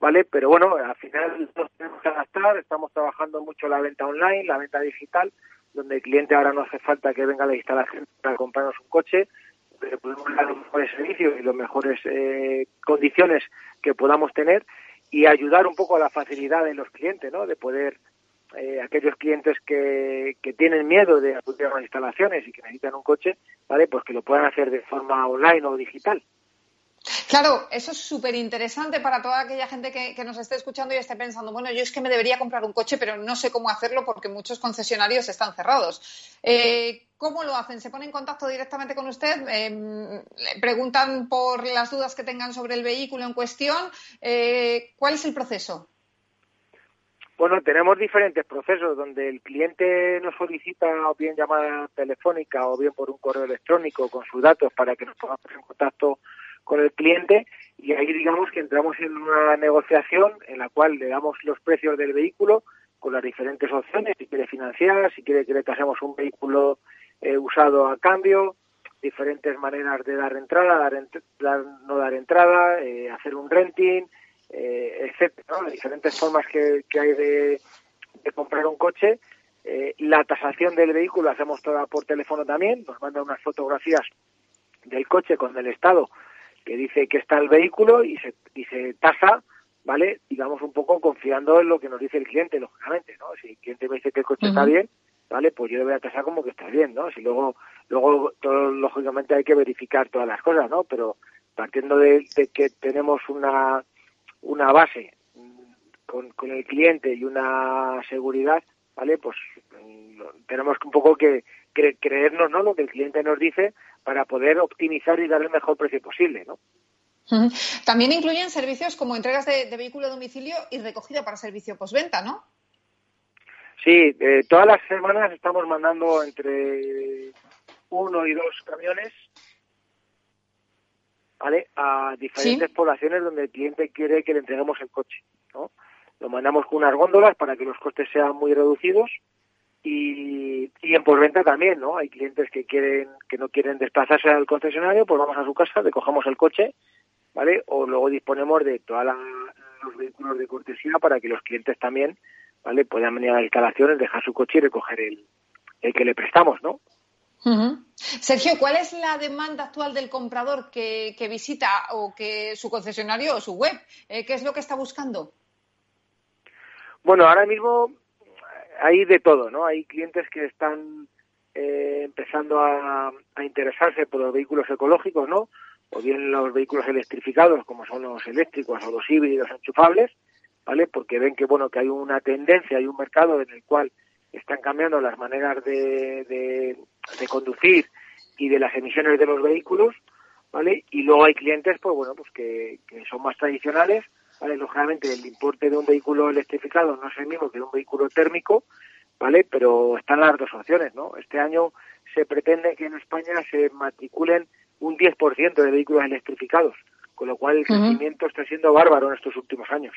¿vale? Pero bueno, al final nos tenemos que adaptar, estamos trabajando mucho la venta online, la venta digital, donde el cliente ahora no hace falta que venga a la instalación para comprarnos un coche, podemos dar los mejores servicios y las mejores eh, condiciones que podamos tener y ayudar un poco a la facilidad de los clientes, ¿no? De poder eh, aquellos clientes que, que tienen miedo de acudir a las instalaciones y que necesitan un coche, ¿vale? Pues que lo puedan hacer de forma online o digital. Claro, eso es súper interesante para toda aquella gente que, nos esté escuchando y esté pensando, bueno, yo es que me debería comprar un coche, pero no sé cómo hacerlo porque muchos concesionarios están cerrados. Eh, ¿Cómo lo hacen? ¿Se ponen en contacto directamente con usted? Eh, ¿Preguntan por las dudas que tengan sobre el vehículo en cuestión? Eh, ¿Cuál es el proceso? Bueno, tenemos diferentes procesos donde el cliente nos solicita o bien llamada telefónica o bien por un correo electrónico con sus datos para que nos pongamos en contacto con el cliente y ahí digamos que entramos en una negociación en la cual le damos los precios del vehículo con las diferentes opciones, si quiere financiar, si quiere que le casemos un vehículo eh, usado a cambio, diferentes maneras de dar entrada, dar, dar no dar entrada, eh, hacer un renting, eh, etcétera, diferentes formas que, que hay de, de, comprar un coche. Eh, la tasación del vehículo hacemos toda por teléfono también, nos mandan unas fotografías del coche con el estado que dice que está el vehículo y se, y se tasa, ¿vale? Digamos un poco confiando en lo que nos dice el cliente, lógicamente, ¿no? Si el cliente me dice que el coche uh -huh. está bien, ¿vale? Pues yo le voy a tasar como que está bien, ¿no? Si luego, luego todo, lógicamente hay que verificar todas las cosas, ¿no? Pero partiendo de, de que tenemos una, una base con, con el cliente y una seguridad, ¿vale? Pues tenemos un poco que cre creernos, ¿no? Lo que el cliente nos dice para poder optimizar y dar el mejor precio posible, ¿no? También incluyen servicios como entregas de, vehículo a domicilio y recogida para servicio postventa, ¿no? Sí, eh, todas las semanas estamos mandando entre uno y dos camiones ¿vale? a diferentes poblaciones donde el cliente quiere que le entreguemos el coche. ¿no? Lo mandamos con unas góndolas para que los costes sean muy reducidos y, y en postventa también, ¿no? Hay clientes que quieren que no quieren desplazarse al concesionario, pues vamos a su casa, le cogemos el coche, ¿vale? O luego disponemos de todos los vehículos de cortesía para que los clientes también, ¿vale? Puedan venir a las instalaciones, dejar su coche y recoger el, el que le prestamos, ¿no? Sergio, ¿cuál es la demanda actual del comprador que, visita o que su concesionario o su web? Eh, ¿Qué es lo que está buscando? Bueno, ahora mismo hay de todo, ¿no? Hay clientes que están eh, empezando a, interesarse por los vehículos ecológicos, ¿no? O bien los vehículos electrificados, como son los eléctricos o los híbridos enchufables, ¿vale? Porque ven que, bueno, que hay una tendencia, hay un mercado en el cual están cambiando las maneras de, de, conducir y de las emisiones de los vehículos, ¿vale? Y luego hay clientes, pues bueno, pues que son más tradicionales, ¿vale? Lógicamente el importe de un vehículo electrificado no es el mismo que de un vehículo térmico, ¿vale? Pero están las dos opciones, ¿no? Este año se pretende que en España se matriculen un 10% de vehículos electrificados, con lo cual el crecimiento está siendo bárbaro en estos últimos años.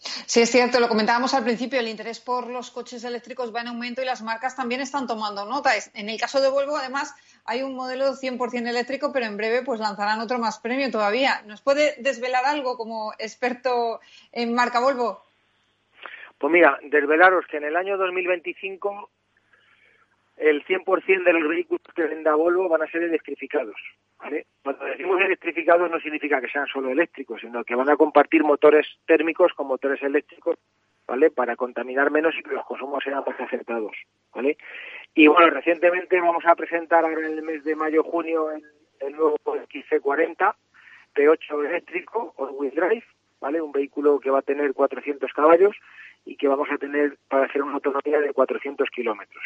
Sí, es cierto, lo comentábamos al principio, el interés por los coches eléctricos va en aumento y las marcas también están tomando nota. En el caso de Volvo, además, hay un modelo 100% eléctrico, pero en breve pues lanzarán otro más premio todavía. ¿Nos puede desvelar algo como experto en marca Volvo? Pues mira, desvelaros que en el año 2025 el 100% de los vehículos que venda Volvo van a ser electrificados. ¿vale? Cuando decimos electrificados no significa que sean solo eléctricos, sino que van a compartir motores térmicos con motores eléctricos, ¿vale? Para contaminar menos y que los consumos sean más acertados, ¿vale? Y bueno, recientemente vamos a presentar ahora en el mes de mayo-junio el, el, nuevo XC40 P8 eléctrico, all-wheel drive, ¿vale? Un vehículo que va a tener 400 caballos y que vamos a tener para hacer una autonomía de 400 kilómetros.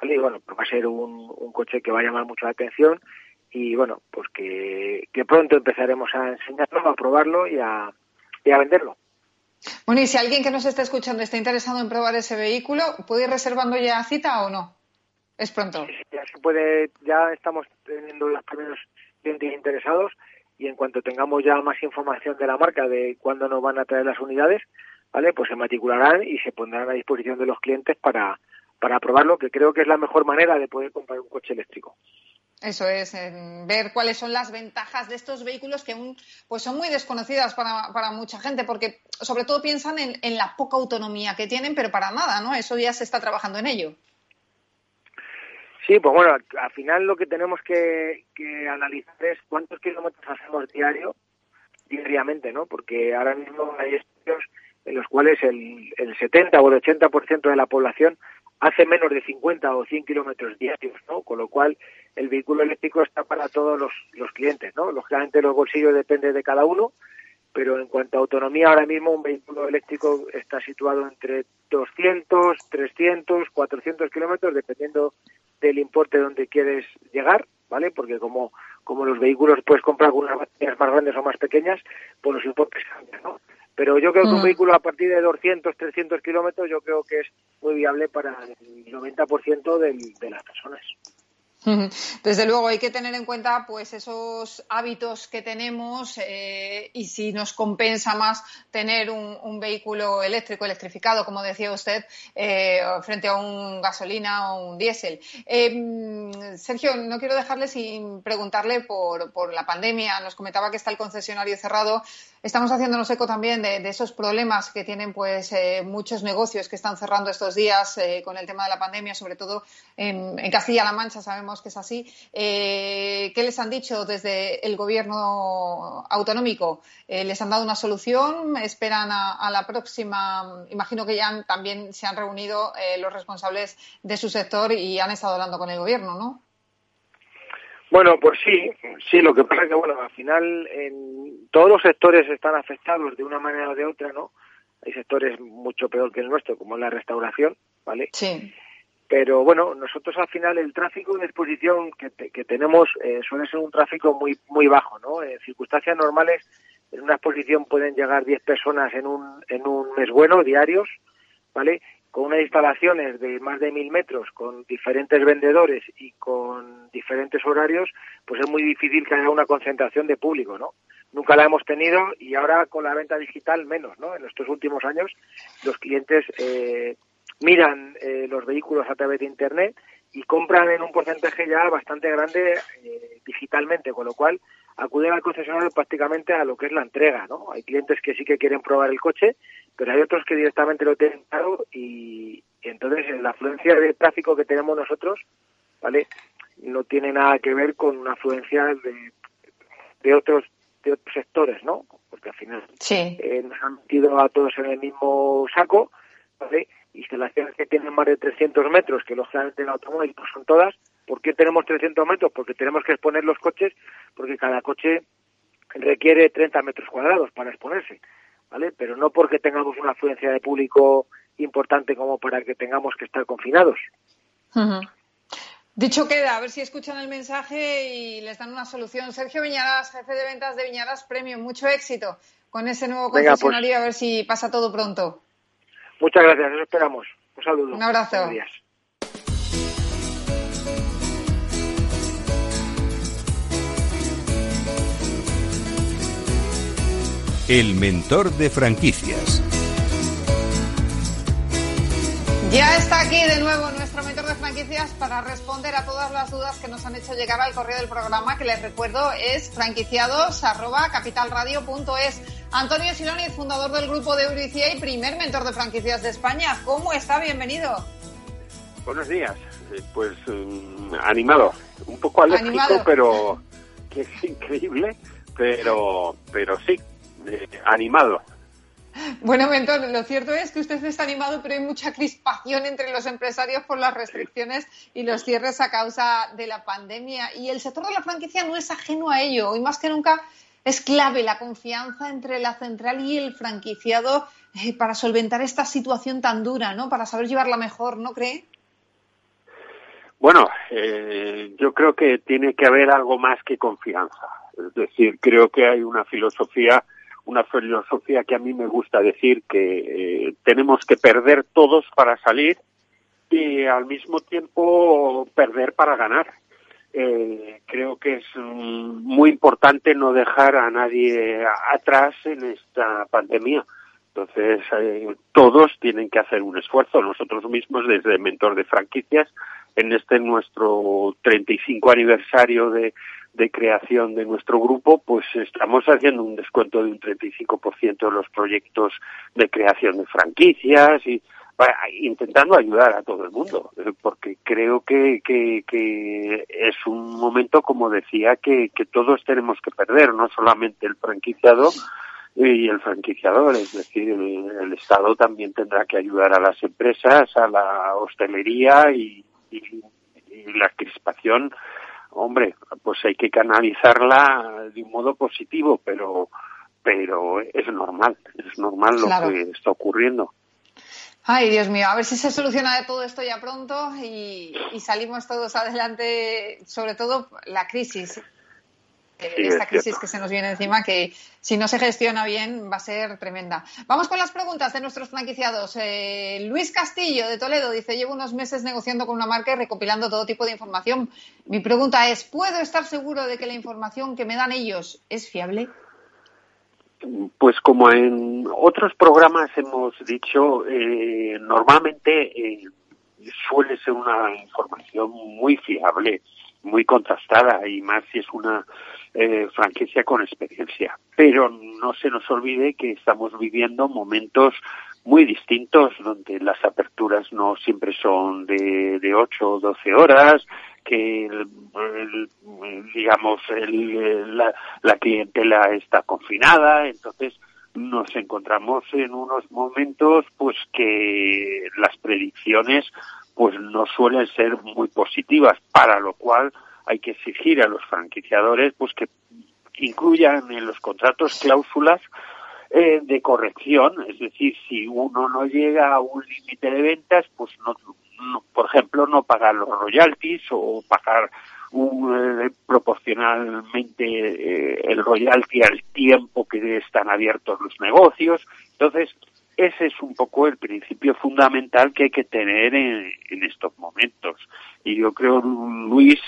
¿Vale? Y bueno, pues va a ser un, un coche que va a llamar mucho la atención y bueno, pues que, pronto empezaremos a enseñarlo, a probarlo y a, y a venderlo. Bueno, y si alguien que nos está escuchando está interesado en probar ese vehículo, ¿puede ir reservando ya cita o no? Es pronto. ya se puede, ya estamos teniendo los primeros clientes interesados y en cuanto tengamos ya más información de la marca de cuándo nos van a traer las unidades, ¿vale? Pues se matricularán y se pondrán a disposición de los clientes para, para probarlo, que creo que es la mejor manera de poder comprar un coche eléctrico. Eso es, ver cuáles son las ventajas de estos vehículos que aún pues son muy desconocidas para, para mucha gente, porque sobre todo piensan en, la poca autonomía que tienen, pero para nada, ¿no? Eso ya se está trabajando en ello. Sí, pues bueno, al final lo que tenemos que, analizar es cuántos kilómetros hacemos diario, diariamente, ¿no? Porque ahora mismo hay estudios en los cuales el, el 70 o el 80% de la población hace menos de 50 o 100 kilómetros diarios, ¿no? Con lo cual el vehículo eléctrico está para todos los, los clientes, ¿no? Lógicamente los bolsillos depende de cada uno, pero en cuanto a autonomía ahora mismo un vehículo eléctrico está situado entre 200, 300, 400 kilómetros dependiendo del importe donde quieres llegar, ¿vale? Porque como, como los vehículos puedes comprar con unas baterías más grandes o más pequeñas, pues los importes cambian, ¿no? Pero yo creo que un mm. vehículo a partir de 200, 300 kilómetros yo creo que es muy viable para el 90% de las personas. [LAUGHS] Desde luego hay que tener en cuenta pues esos hábitos que tenemos eh, y si nos compensa más tener un, vehículo eléctrico, electrificado, como decía usted, eh, frente a un gasolina o un diésel. Eh, Sergio, no quiero dejarle sin preguntarle por, la pandemia. Nos comentaba que está el concesionario cerrado. Estamos haciéndonos eco también de, esos problemas que tienen pues eh, muchos negocios que están cerrando estos días con el tema de la pandemia, sobre todo en, Castilla-La Mancha sabemos que es así. Eh, ¿Qué les han dicho desde el gobierno autonómico? ¿Les han dado una solución? ¿Esperan a, la próxima? Imagino que ya también se han reunido los responsables de su sector y han estado hablando con el gobierno, ¿no? Bueno, pues sí, sí, lo que pasa es que, bueno, al final en todos los sectores están afectados de una manera o de otra, ¿no? Hay sectores mucho peor que el nuestro, como la restauración, ¿vale? Sí. Pero bueno, nosotros al final el tráfico de exposición que, que tenemos eh, suele ser un tráfico muy muy bajo, ¿no? En circunstancias normales, en una exposición pueden llegar 10 personas en un, en un mes bueno, diarios, ¿vale? Con unas instalaciones de más de mil metros, con diferentes vendedores y con diferentes horarios, pues es muy difícil que haya una concentración de público, ¿no? Nunca la hemos tenido y ahora con la venta digital menos, ¿no? En estos últimos años los clientes eh, miran eh, los vehículos a través de Internet y compran en un porcentaje ya bastante grande eh, digitalmente, con lo cual acuden al concesionario prácticamente a lo que es la entrega, ¿no? Hay clientes que sí que quieren probar el coche, pero hay otros que directamente lo tienen claro y, entonces la afluencia de tráfico que tenemos nosotros, ¿vale? No tiene nada que ver con una afluencia de, de otros de otros sectores, ¿no? Porque al final eh, nos han metido a todos en el mismo saco, ¿vale? Instalaciones que tienen más de 300 metros, que lógicamente en automóvil pues son todas, ¿Por qué tenemos 300 metros? Porque tenemos que exponer los coches, porque cada coche requiere 30 metros cuadrados para exponerse, ¿vale? Pero no porque tengamos una afluencia de público importante como para que tengamos que estar confinados. Dicho queda, a ver si escuchan el mensaje y les dan una solución. Sergio Viñaras, jefe de ventas de Viñaras Premium, mucho éxito con ese nuevo pues. concesionario, a ver si pasa todo pronto. Muchas gracias, eso esperamos. Un saludo. Un abrazo. El mentor de franquicias. Ya está aquí de nuevo nuestro franquicias para responder a todas las dudas que nos han hecho llegar al correo del programa, que les recuerdo es franquiciados.capitalradio.es. Antonio Siloniz, fundador del grupo de Euricia y primer mentor de franquicias de España. ¿Cómo está? Bienvenido. Buenos días. Eh, pues mm, animado, un poco alérgico, pero [LAUGHS] que es increíble, pero, pero sí, animado. Bueno, mentor, lo cierto es que usted está animado, pero hay mucha crispación entre los empresarios por las restricciones y los cierres a causa de la pandemia. Y el sector de la franquicia no es ajeno a ello. Y más que nunca es clave la confianza entre la central y el franquiciado eh, para solventar esta situación tan dura, ¿no? Para saber llevarla mejor, ¿no cree? Bueno, eh, yo creo que tiene que haber algo más que confianza. Es decir, creo que hay una filosofía una filosofía que a mí me gusta decir que eh, tenemos que perder todos para salir y al mismo tiempo perder para ganar. Eh, creo que es mm, muy importante no dejar a nadie atrás en esta pandemia. Entonces, eh, todos tienen que hacer un esfuerzo. Nosotros mismos, desde Mentor de Franquicias, en este nuestro 35 aniversario de, de creación de nuestro grupo, pues estamos haciendo un descuento de un 35% de los proyectos de creación de franquicias y intentando ayudar a todo el mundo, eh, porque creo que, que, es un momento, como decía, que, que todos tenemos que perder, no solamente el franquiciado y el franquiciador, es decir, el, Estado también tendrá que ayudar a las empresas, a la hostelería y, y la crispación hombre, pues hay que canalizarla de un modo positivo, pero pero es normal, es normal lo que está ocurriendo. Ay, Dios mío, a ver si se soluciona todo esto ya pronto y, y salimos todos adelante, sobre todo la crisis esta crisis que se nos viene encima, que si no se gestiona bien va a ser tremenda. Vamos con las preguntas de nuestros franquiciados. Eh, Luis Castillo de Toledo dice, llevo unos meses negociando con una marca y recopilando todo tipo de información. Mi pregunta es, ¿puedo estar seguro de que la información que me dan ellos es fiable? Pues como en otros programas hemos dicho, eh, normalmente eh, suele ser una información muy fiable, muy contrastada y más si es una eh, franquicia con experiencia. Pero no se nos olvide que estamos viviendo momentos muy distintos donde las aperturas no siempre son de, de 8 o 12 horas, que digamos la, la clientela está confinada, entonces nos encontramos en unos momentos pues que las predicciones pues no suelen ser muy positivas, para lo cual hay que exigir a los franquiciadores pues que incluyan en los contratos cláusulas eh, de corrección, es decir, si uno no llega a un límite de ventas, pues no, por ejemplo, no pagar los royalties o pagar un, proporcionalmente el royalty al tiempo que están abiertos los negocios. Entonces, ese es un poco el principio fundamental que hay que tener en, estos momentos. Y yo creo, Luis,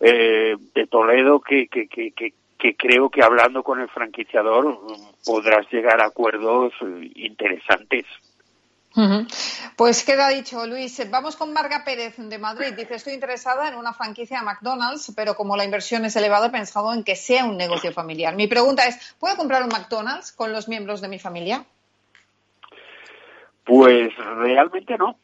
eh, de Toledo, que, que, que, que, creo que hablando con el franquiciador mm, podrás llegar a acuerdos eh, interesantes. Pues queda dicho, Luis. Vamos con Marga Pérez de Madrid. Dice, estoy interesada en una franquicia de McDonald's, pero como la inversión es elevada, he pensado en que sea un negocio familiar. Mi pregunta es, ¿puedo comprar un McDonald's con los miembros de mi familia? Pues realmente no.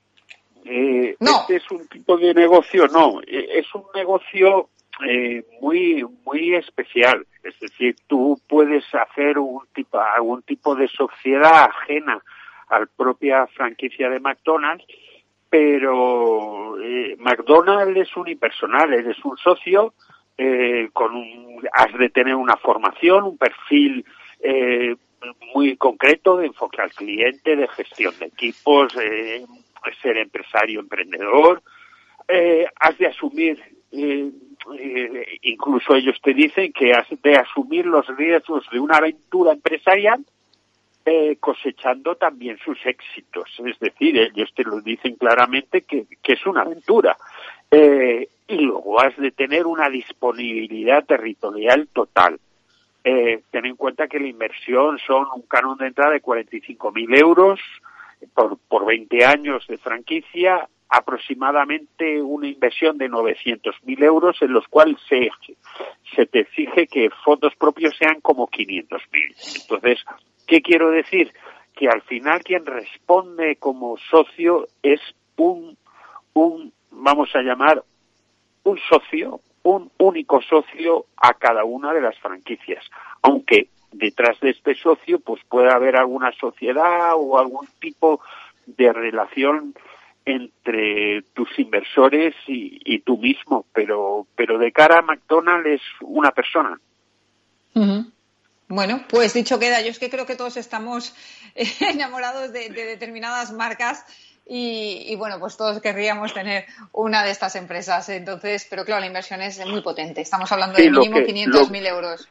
Eh, Este es un tipo de negocio, no, eh, es un negocio eh, muy muy especial. Es decir, tú puedes hacer un tipo, algún tipo de sociedad ajena a la propia franquicia de McDonald's, pero eh, McDonald's es unipersonal, eres un socio, eh, con un, has de tener una formación, un perfil eh, muy concreto de enfoque al cliente, de gestión de equipos, eh, ser empresario, emprendedor. Eh, has de asumir, eh, eh, incluso ellos te dicen que has de asumir los riesgos de una aventura empresarial eh, cosechando también sus éxitos. Es decir, ellos te lo dicen claramente que, que es una aventura. Eh, y luego has de tener una disponibilidad territorial total. Eh, ten en cuenta que la inversión son un canon de entrada de 45.000 euros por, por 20 años de franquicia, aproximadamente una inversión de 900.000 euros, en los cuales se, se te exige que fondos propios sean como 500.000. Entonces, ¿qué quiero decir? Que al final quien responde como socio es un, un vamos a llamar, un socio, un único socio a cada una de las franquicias, aunque detrás de este socio pues puede haber alguna sociedad o algún tipo de relación entre tus inversores y, tú mismo, pero pero de cara a McDonald's es una persona. Bueno, pues dicho queda, yo es que creo que todos estamos [LAUGHS] enamorados de determinadas marcas y, bueno, pues todos querríamos tener una de estas empresas. Entonces, pero claro, la inversión es muy potente. Estamos hablando de mínimo 500.000 euros.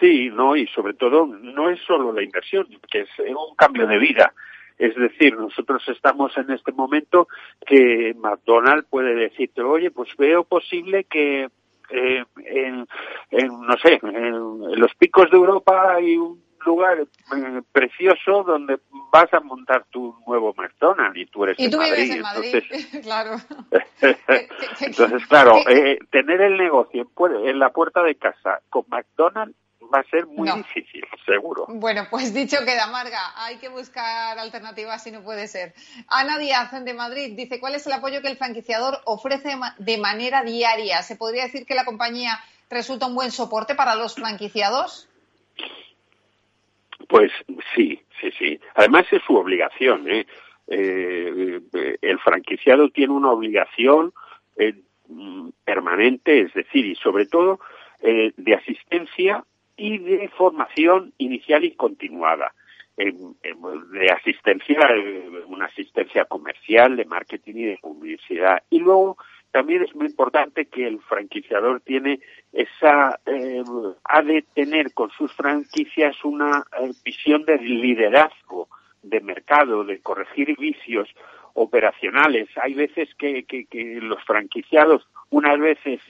Sí, no, y sobre todo no es solo la inversión, que es un cambio de vida. Es decir, nosotros estamos en este momento que McDonald's puede decirte, oye, pues veo posible que eh, en, no sé, en, los picos de Europa hay un lugar eh, precioso donde vas a montar tu nuevo McDonald's y tú eres y tú Madrid. en Madrid, [LAUGHS] [LAUGHS] entonces, claro. [LAUGHS] entonces, claro, eh, tener el negocio en la puerta de casa con McDonald's va a ser muy difícil, seguro. Bueno, pues dicho queda, Marga, hay que buscar alternativas si no puede ser. Ana Díaz, de Madrid, dice, ¿cuál es el apoyo que el franquiciador ofrece de manera diaria? ¿Se podría decir que la compañía resulta un buen soporte para los franquiciados? Pues sí, sí, sí. Además es su obligación. ¿eh? Eh, el franquiciado tiene una obligación eh, permanente, es decir, y sobre todo de asistencia y de formación inicial y continuada. de asistencia, una asistencia comercial, de marketing y de publicidad. Y luego también es muy importante que el franquiciador tiene esa eh, ha de tener con sus franquicias una eh, visión de liderazgo de mercado, de corregir vicios operacionales. Hay veces que, que, que los franquiciados unas veces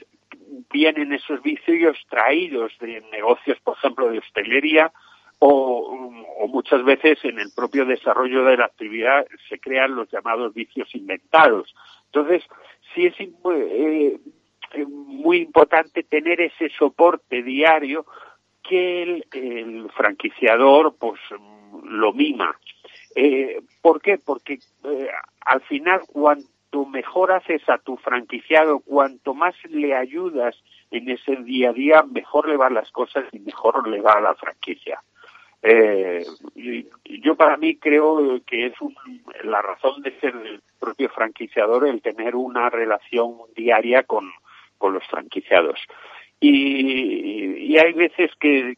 vienen esos vicios traídos de negocios, por ejemplo, de hostelería, o, muchas veces en el propio desarrollo de la actividad se crean los llamados vicios inventados. Entonces, sí es eh, eh, muy importante tener ese soporte diario que el, franquiciador pues lo mima. Eh, ¿Por qué? Porque eh, al final cuanto mejor haces a tu franquiciado, cuanto más le ayudas en ese día a día, mejor le van las cosas y mejor le va a la franquicia. Eh, yo para mí creo que es la razón de ser el propio franquiciador el tener una relación diaria con, los franquiciados. Y, hay veces que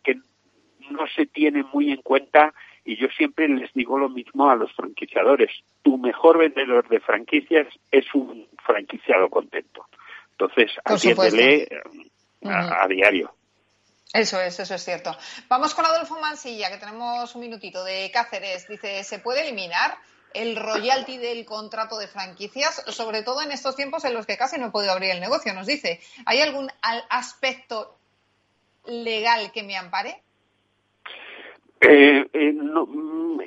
no se tiene muy en cuenta y yo siempre les digo lo mismo a los franquiciadores. Tu mejor vendedor de franquicias es un franquiciado contento. Entonces, atiéndele a, a diario. Eso es, eso es cierto. Vamos con Adolfo Mansilla, que tenemos un minutito de Cáceres. Dice, ¿se puede eliminar el royalty del contrato de franquicias, sobre todo en estos tiempos en los que casi no he podido abrir el negocio? Nos dice, ¿hay algún aspecto legal que me ampare? Eh, eh, mm,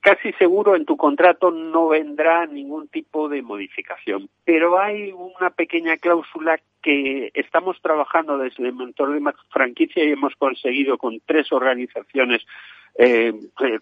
casi seguro en tu contrato no vendrá ningún tipo de modificación, pero hay una pequeña cláusula que estamos trabajando desde el mentor de franquicia y hemos conseguido con tres organizaciones, eh,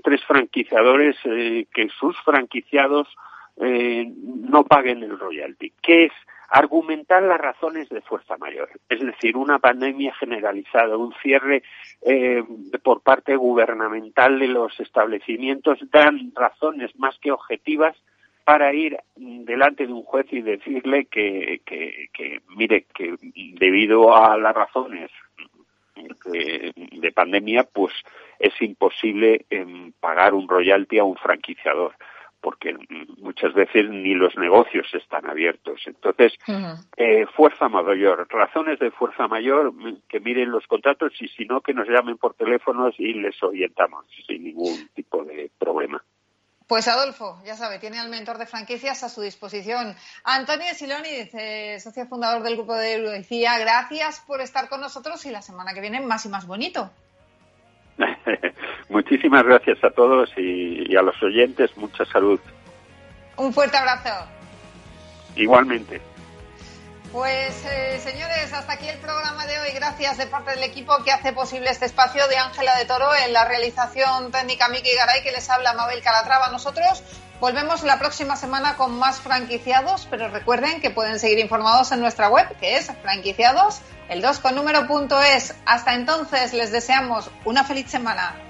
tres franquiciadores, que sus franquiciados no paguen el royalty, que es argumentar las razones de fuerza mayor, es decir, una pandemia generalizada, un cierre eh, por parte gubernamental de los establecimientos dan razones más que objetivas para ir delante de un juez y decirle que, que, mire, que debido a las razones de, pandemia, pues es imposible em, pagar un royalty a un franquiciador porque muchas veces ni los negocios están abiertos. Entonces, eh, fuerza mayor, razones de fuerza mayor, que miren los contratos y si no, que nos llamen por teléfonos y les orientamos sin ningún tipo de problema. Pues Adolfo, ya sabe, tiene al mentor de franquicias a su disposición. Antonio Siloni, socio fundador del grupo de Eurodicía, gracias por estar con nosotros y la semana que viene más y más bonito. [LAUGHS] Muchísimas gracias a todos y, a los oyentes. Mucha salud. Un fuerte abrazo. Igualmente. Pues eh, señores, hasta aquí el programa de hoy. Gracias de parte del equipo que hace posible este espacio de Ángela de Toro en la realización técnica Miki Garay que les habla Mabel Calatrava. Nosotros volvemos la próxima semana con más franquiciados, pero recuerden que pueden seguir informados en nuestra web que es franquiciados el 2 con número punto es. Hasta entonces les deseamos una feliz semana.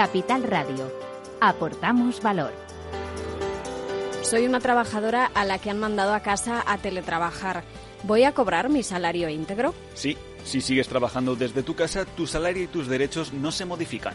Capital Radio. Aportamos valor. Soy una trabajadora a la que han mandado a casa a teletrabajar. ¿Voy a cobrar mi salario íntegro? Sí, si sigues trabajando desde tu casa, tu salario y tus derechos no se modifican.